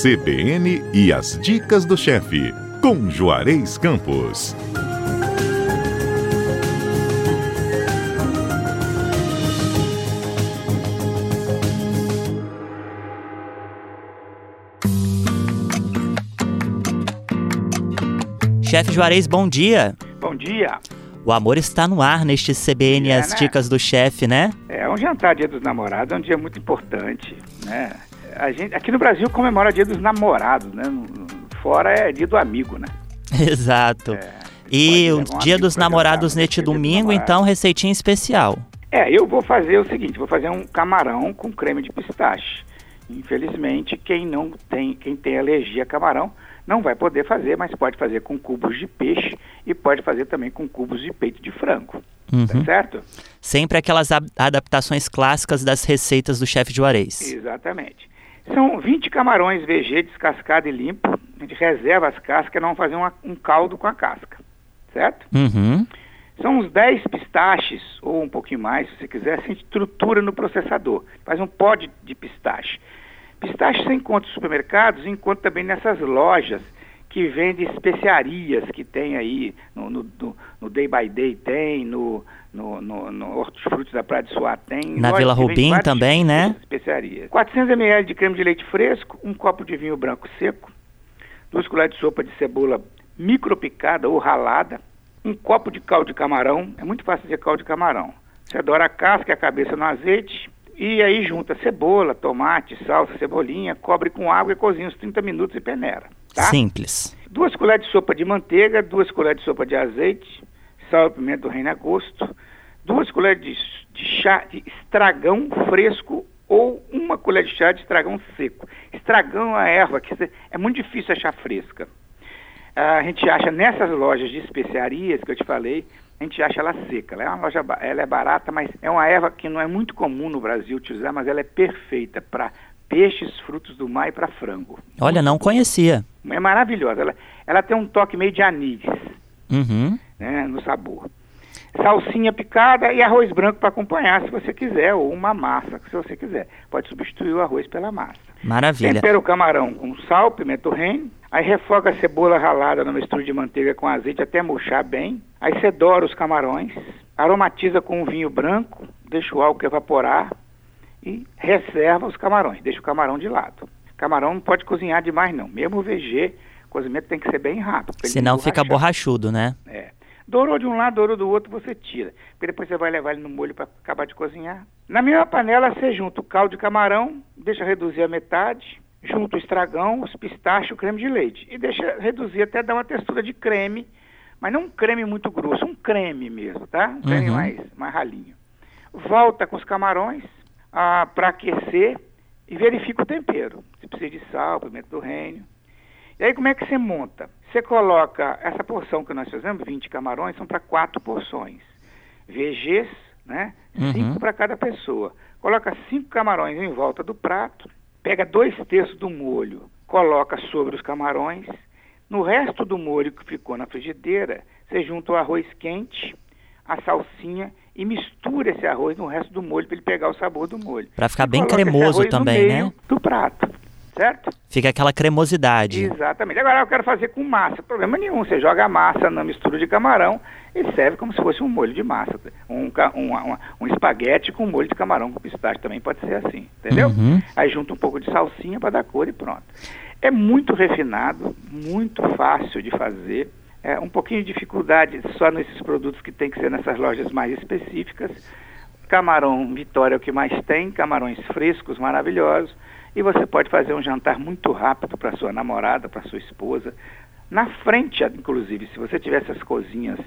CBN e as dicas do chefe, com Juarez Campos. Chefe Juarez, bom dia. Bom dia. O amor está no ar neste CBN É, As né? Dicas do Chefe, né? É um jantar Dia dos Namorados, é um dia muito importante, né? A gente, aqui no Brasil comemora Dia dos Namorados, né? Fora é Dia do Amigo, né? Exato. É, E o um Dia dos Namorados neste domingo, então receitinha especial. É, eu vou fazer o seguinte, vou fazer um camarão com creme de pistache. Infelizmente, quem não tem, quem tem alergia a camarão, não vai poder fazer, mas pode fazer com cubos de peixe e pode fazer também com cubos de peito de frango. Tá Uhum. certo? Sempre aquelas adaptações clássicas das receitas do chefe Juarez. Exatamente. São 20 camarões VG descascado e limpo. A gente reserva as cascas e não fazer uma- um caldo com a casca. Certo? Uhum. São uns 10 pistaches, ou um pouquinho mais, se você quiser, sem estrutura no processador. Faz um pó de, de pistache. Pistache você encontra nos supermercados e encontra também nessas lojas que vendem especiarias que tem aí no, no, no- Day by Day tem, no, no, no, no Hortifruti da Praia de Suá tem. Na Vila Rubim também, né? Especiarias. 400 ml de creme de leite fresco, um copo de vinho branco seco, duas colheres de sopa de cebola micropicada ou ralada, um copo de caldo de camarão, é muito fácil fazer caldo de camarão. Você adora a casca e a cabeça no azeite, e aí junta cebola, tomate, salsa, cebolinha, cobre com água e cozinha uns 30 minutos e peneira. Tá? Simples. Duas colheres de sopa de manteiga, duas colheres de sopa de azeite, sal e pimenta do reino a gosto, duas colheres de, de chá de estragão fresco ou uma colher de chá de estragão seco. Estragão é uma erva que é muito difícil achar fresca. A gente acha nessas lojas de especiarias que eu te falei, a gente acha ela seca. Ela é uma loja, ela é barata, mas é uma erva que não é muito comum no Brasil utilizar, mas ela é perfeita para peixes, frutos do mar e para frango. Olha, não conhecia. É maravilhosa. Ela, ela tem um toque meio de anis Uhum. né, no sabor. Salsinha picada e arroz branco para acompanhar, se você quiser, ou uma massa, se você quiser. Pode substituir o arroz pela massa. Maravilha. Tempera o camarão com sal, pimenta reino. Aí refoga a cebola ralada na mistura de manteiga com azeite até murchar bem. Aí você dora os camarões. Aromatiza com um vinho branco. Deixa o álcool evaporar. E reserva os camarões. Deixa o camarão de lado. Camarão não pode cozinhar demais não. Mesmo o VG, o cozimento tem que ser bem rápido. Senão não fica borrachudo, né? É. Dourou de um lado, dourou do outro, você tira. Porque depois você vai levar ele no molho para acabar de cozinhar. Na mesma panela, você junta o caldo de camarão, deixa reduzir a metade, junta o estragão, os pistachos, o creme de leite. E deixa reduzir até dar uma textura de creme, mas não um creme muito grosso, um creme mesmo, tá? Um creme Uhum. mais, mais ralinho. Volta com os camarões para aquecer e verifica o tempero. Se precisa de sal, pimenta do reino. E aí como é que você monta? Você coloca essa porção que nós fizemos, 20 camarões, são para quatro porções. VGs, né? Uhum. Cinco para cada pessoa. Coloca cinco camarões em volta do prato, pega dois terços do molho, coloca sobre os camarões. No resto do molho que ficou na frigideira, você junta o arroz quente, a salsinha e mistura esse arroz no resto do molho para ele pegar o sabor do molho. Pra ficar E bem cremoso também, né? Do prato, certo? Fica aquela cremosidade. Exatamente. Agora eu quero fazer com massa. Problema nenhum. Você joga a massa na mistura de camarão e serve como se fosse um molho de massa. Um, um, um, um espaguete com molho de camarão com pistache também pode ser assim. Entendeu? Uhum. Aí junta um pouco de salsinha para dar cor e pronto. É muito refinado, muito fácil de fazer. É um pouquinho de dificuldade só nesses produtos que tem que ser nessas lojas mais específicas. Camarão Vitória é o que mais tem, camarões frescos, maravilhosos. E você pode fazer um jantar muito rápido para sua namorada, para sua esposa. Na frente, inclusive, se você tiver essas cozinhas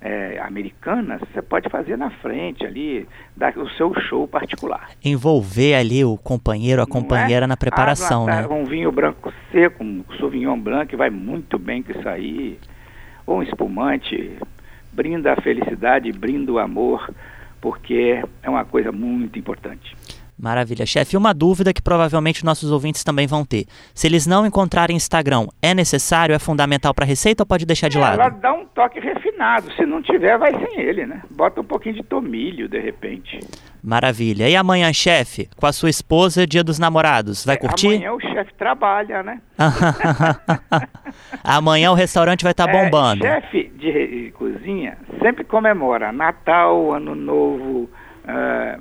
é, americanas, você pode fazer na frente ali, dar o seu show particular. Envolver ali o companheiro, a Não companheira é? na preparação, Ah, né? Um vinho branco seco, um sauvignon branco, que vai muito bem com isso aí. Ou um espumante, brinda a felicidade, brinda o amor, porque é uma coisa muito importante. Maravilha. Chefe, uma dúvida que provavelmente nossos ouvintes também vão ter. Se eles não encontrarem Instagram, é necessário, é fundamental para a receita ou pode deixar de lado? Ela dá um toque refinado. Se não tiver, vai sem ele, né? Bota um pouquinho de tomilho, de repente. Maravilha. E amanhã, chefe, com a sua esposa, dia dos namorados, vai É, curtir? Amanhã o chefe trabalha, né? amanhã o restaurante vai estar É, bombando. chefe de, de cozinha sempre comemora Natal, Ano Novo, ah,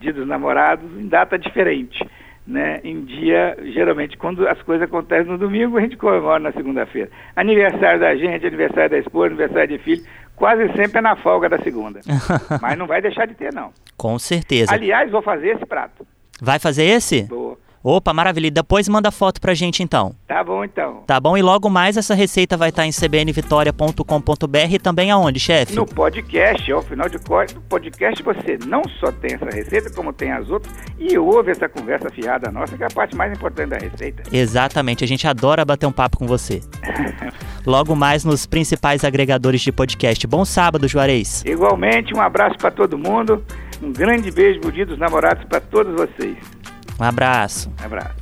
Dia dos Namorados em data diferente. Né? Em dia, geralmente, quando as coisas acontecem no domingo, a gente comemora na segunda-feira. Aniversário da gente, aniversário da esposa, aniversário de filho, quase sempre é na folga da segunda. Mas não vai deixar de ter, não. Com certeza. Aliás, vou fazer esse prato. Vai fazer esse? Boa. Opa, maravilha. Depois manda foto pra gente então. Tá bom, então. Tá bom? E logo mais essa receita vai estar em cbnvitoria.com.br e também aonde, chefe? No podcast, ao final de contas, no podcast você não só tem essa receita, como tem as outras, e ouve essa conversa fiada nossa, que é a parte mais importante da receita. Exatamente, a gente adora bater um papo com você. Logo mais nos principais agregadores de podcast. Bom sábado, Juarez. Igualmente, um abraço para todo mundo, um grande beijo dos Namorados para todos vocês. Um abraço. Um abraço.